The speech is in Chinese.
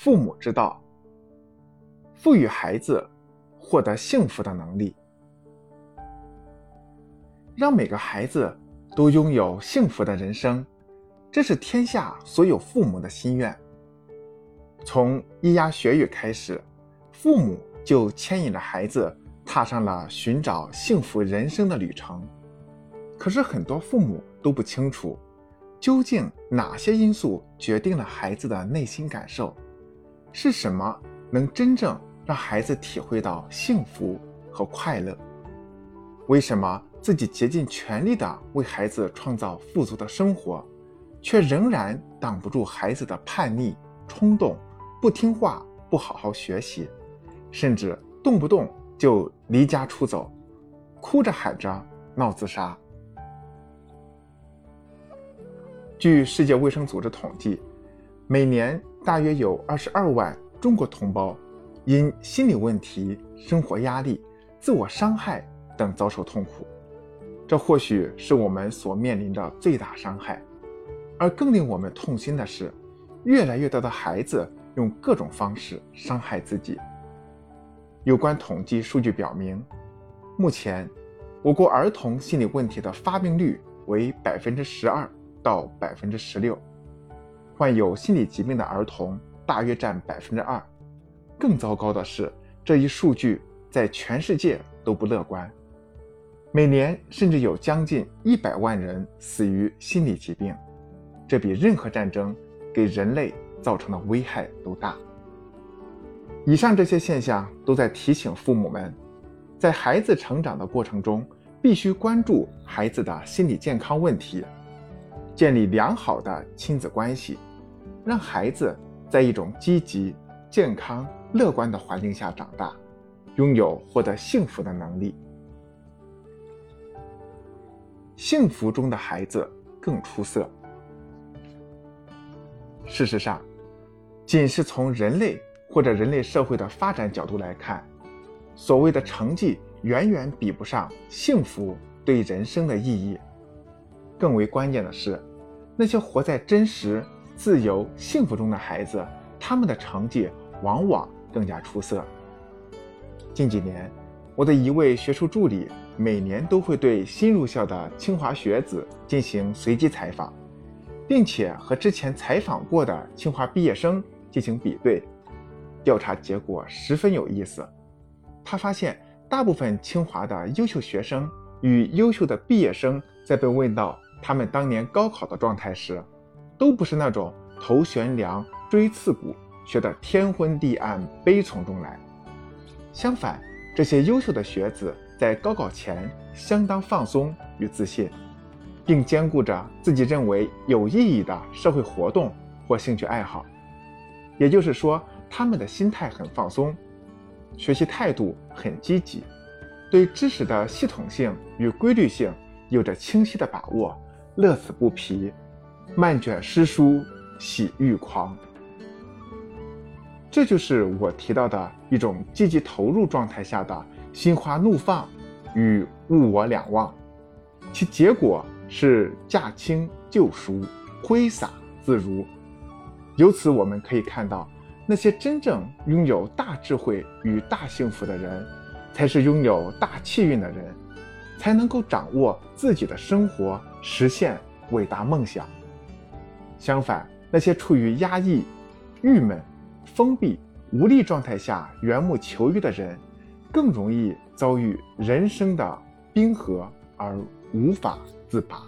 父母之道，赋予孩子获得幸福的能力，让每个孩子都拥有幸福的人生，这是天下所有父母的心愿。从咿呀学语开始，父母就牵引着孩子踏上了寻找幸福人生的旅程。可是很多父母都不清楚，究竟哪些因素决定了孩子的内心感受。是什么能真正让孩子体会到幸福和快乐？为什么自己竭尽全力的为孩子创造富足的生活，却仍然挡不住孩子的叛逆、冲动、不听话、不好好学习，甚至动不动就离家出走，哭着喊着闹自杀？据世界卫生组织统计，每年。大约有二十二万中国同胞因心理问题、生活压力、自我伤害等遭受痛苦，这或许是我们所面临的最大伤害。而更令我们痛心的是，越来越多的孩子用各种方式伤害自己。有关统计数据表明，目前我国儿童心理问题的发病率为百分之十二到百分之十六。患有心理疾病的儿童大约占百分之二，更糟糕的是，这一数据在全世界都不乐观。每年甚至有将近一百万人死于心理疾病，这比任何战争给人类造成的危害都大。以上这些现象都在提醒父母们，在孩子成长的过程中，必须关注孩子的心理健康问题，建立良好的亲子关系。让孩子在一种积极、健康、乐观的环境下长大，拥有获得幸福的能力。幸福中的孩子更出色。事实上，仅是从人类或者人类社会的发展角度来看，所谓的成绩远远比不上幸福对人生的意义。更为关键的是，那些活在真实。自由幸福中的孩子，他们的成绩往往更加出色。近几年，我的一位学术助理每年都会对新入校的清华学子进行随机采访，并且和之前采访过的清华毕业生进行比对。调查结果十分有意思，他发现大部分清华的优秀学生与优秀的毕业生在被问到他们当年高考的状态时，都不是那种头悬梁、锥刺股、学得天昏地暗、悲从中来。相反，这些优秀的学子在高考前相当放松与自信，并兼顾着自己认为有意义的社会活动或兴趣爱好。也就是说，他们的心态很放松，学习态度很积极，对知识的系统性与规律性有着清晰的把握，乐此不疲。漫卷诗书喜欲狂，这就是我提到的一种积极投入状态下的心花怒放与物我两忘，其结果是驾轻就熟，挥洒自如。由此我们可以看到，那些真正拥有大智慧与大幸福的人，才是拥有大气运的人，才能够掌握自己的生活，实现伟大梦想。相反，那些处于压抑、郁闷、封闭、无力状态下缘木求鱼的人，更容易遭遇人生的冰河而无法自拔。